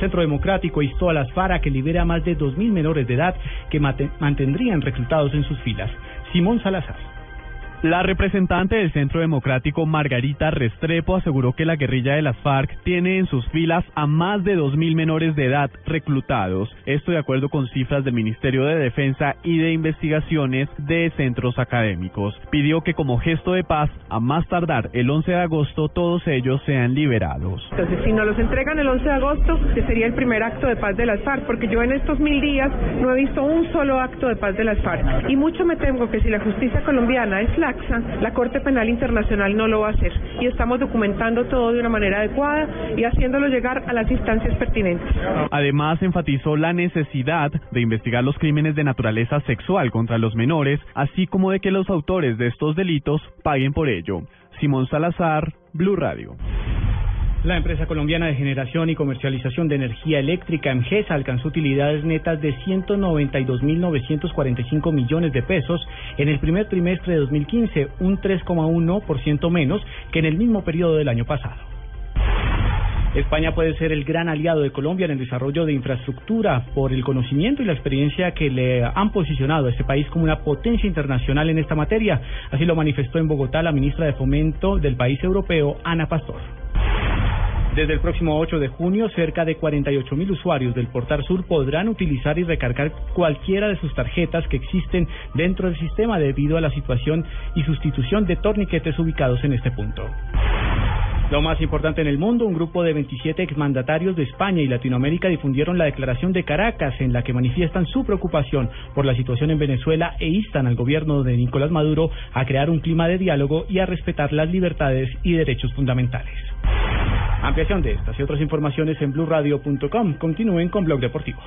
Centro Democrático instó a las FARC a que libere a más de 2.000 menores de edad que mantendrían reclutados en sus filas. Simón Salazar. La representante del Centro Democrático Margarita Restrepo aseguró que la guerrilla de las FARC tiene en sus filas a más de 2.000 menores de edad reclutados. Esto de acuerdo con cifras del Ministerio de Defensa y de Investigaciones de centros académicos. Pidió que como gesto de paz, a más tardar el 11 de agosto, todos ellos sean liberados. Entonces, si nos los entregan el 11 de agosto, que sería el primer acto de paz de las FARC, porque yo en estos mil días no he visto un solo acto de paz de las FARC. Y mucho me temo que si la justicia colombiana es la Corte Penal Internacional no lo va a hacer. Y estamos documentando todo de una manera adecuada y haciéndolo llegar a las instancias pertinentes. Además, enfatizó la necesidad de investigar los crímenes de naturaleza sexual contra los menores, así como de que los autores de estos delitos paguen por ello. Simón Salazar, Blue Radio. La empresa colombiana de generación y comercialización de energía eléctrica, EMGESA, alcanzó utilidades netas de 192.945 millones de pesos en el primer trimestre de 2015, un 3,1% menos que en el mismo periodo del año pasado. España puede ser el gran aliado de Colombia en el desarrollo de infraestructura por el conocimiento y la experiencia que le han posicionado a este país como una potencia internacional en esta materia. Así lo manifestó en Bogotá la ministra de Fomento del país europeo, Ana Pastor. Desde el próximo 8 de junio, cerca de 48 mil usuarios del Portal Sur podrán utilizar y recargar cualquiera de sus tarjetas que existen dentro del sistema debido a la situación y sustitución de torniquetes ubicados en este punto. Lo más importante en el mundo, un grupo de 27 exmandatarios de España y Latinoamérica difundieron la declaración de Caracas en la que manifiestan su preocupación por la situación en Venezuela e instan al gobierno de Nicolás Maduro a crear un clima de diálogo y a respetar las libertades y derechos fundamentales. Ampliación de estas y otras informaciones en blurradio.com. Continúen con Blog Deportivo.